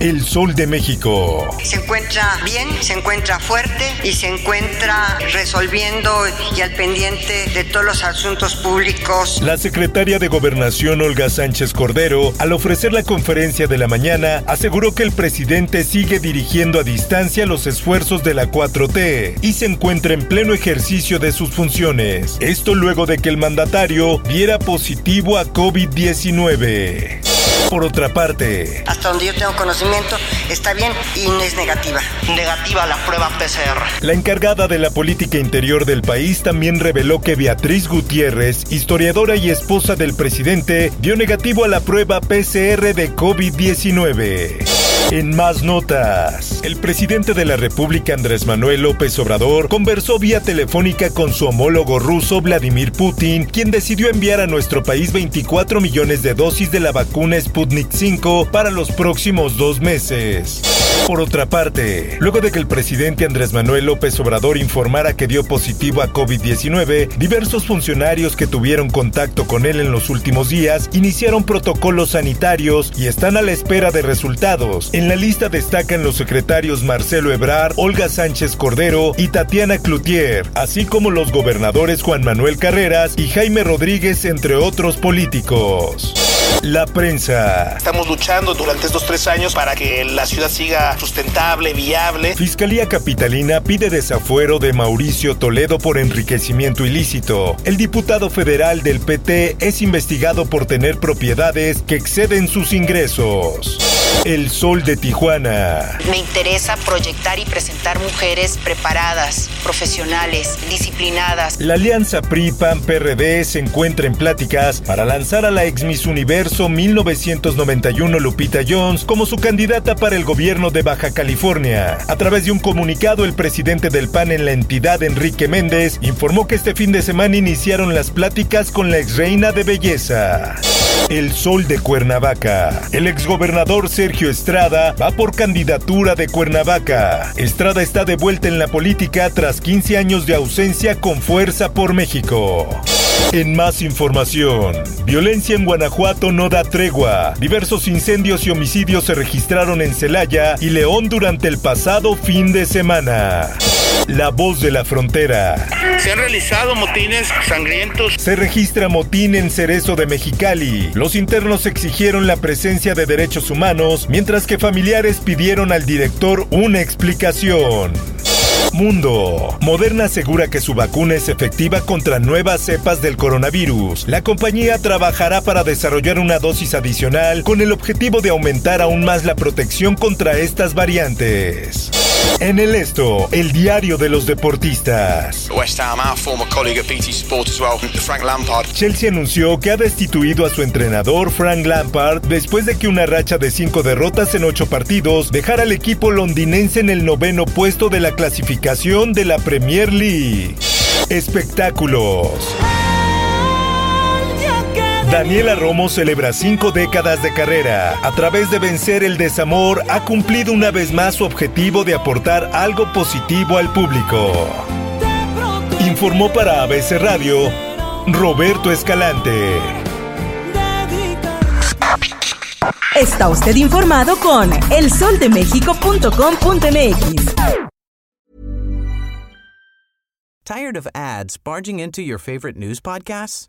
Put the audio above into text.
El Sol de México. Se encuentra bien, se encuentra fuerte y se encuentra resolviendo y al pendiente de todos los asuntos públicos. La secretaria de Gobernación Olga Sánchez Cordero, al ofrecer la conferencia de la mañana, aseguró que el presidente sigue dirigiendo a distancia los esfuerzos de la 4T y se encuentra en pleno ejercicio de sus funciones. Esto luego de que el mandatario diera positivo a COVID-19. Por otra parte, hasta donde yo tengo conocimiento, está bien y no es negativa. Negativa la prueba PCR. La encargada de la política interior del país también reveló que Beatriz Gutiérrez, historiadora y esposa del presidente, dio negativo a la prueba PCR de COVID-19. En más notas, el presidente de la República Andrés Manuel López Obrador conversó vía telefónica con su homólogo ruso Vladimir Putin, quien decidió enviar a nuestro país 24 millones de dosis de la vacuna Sputnik 5 para los próximos dos meses. Por otra parte, luego de que el presidente Andrés Manuel López Obrador informara que dio positivo a COVID-19, diversos funcionarios que tuvieron contacto con él en los últimos días iniciaron protocolos sanitarios y están a la espera de resultados. En la lista destacan los secretarios Marcelo Ebrard, Olga Sánchez Cordero y Tatiana Cloutier, así como los gobernadores Juan Manuel Carreras y Jaime Rodríguez, entre otros políticos. La prensa. Estamos luchando durante estos tres años para que la ciudad siga sustentable, viable. Fiscalía Capitalina pide desafuero de Mauricio Toledo por enriquecimiento ilícito. El diputado federal del PT es investigado por tener propiedades que exceden sus ingresos. El Sol de Tijuana. Me interesa proyectar y presentar mujeres preparadas, profesionales, disciplinadas. La alianza PRI-PAN-PRD se encuentra en pláticas para lanzar a la ex Miss Universo 1991 Lupita Jones como su candidata para el gobierno de Baja California. A través de un comunicado, el presidente del PAN en la entidad, Enrique Méndez, informó que este fin de semana iniciaron las pláticas con la ex reina de belleza. El Sol de Cuernavaca. El exgobernador Sergio Estrada va por candidatura de Cuernavaca. Estrada está de vuelta en la política tras 15 años de ausencia con Fuerza por México. En más información, violencia en Guanajuato no da tregua. Diversos incendios y homicidios se registraron en Celaya y León durante el pasado fin de semana. La voz de la frontera. Se han realizado motines sangrientos. Se registra motín en Cerezo de Mexicali. Los internos exigieron la presencia de derechos humanos, mientras que familiares pidieron al director una explicación. Mundo. Moderna asegura que su vacuna es efectiva contra nuevas cepas del coronavirus. La compañía trabajará para desarrollar una dosis adicional con el objetivo de aumentar aún más la protección contra estas variantes. En el esto, el diario de los deportistas. West Ham, our former colleague at BT Sport as well, Frank Lampard. Chelsea anunció que ha destituido a su entrenador Frank Lampard después de que una racha de cinco derrotas en ocho partidos dejara al equipo londinense en el noveno puesto de la clasificación de la Premier League. Espectáculos. Daniela Romo celebra cinco décadas de carrera. A través de vencer el desamor, ha cumplido una vez más su objetivo de aportar algo positivo al público. Informó para ABC Radio Roberto Escalante. Está usted informado con elsoldemexico.com.mx. Tired of ads barging into your favorite news podcasts?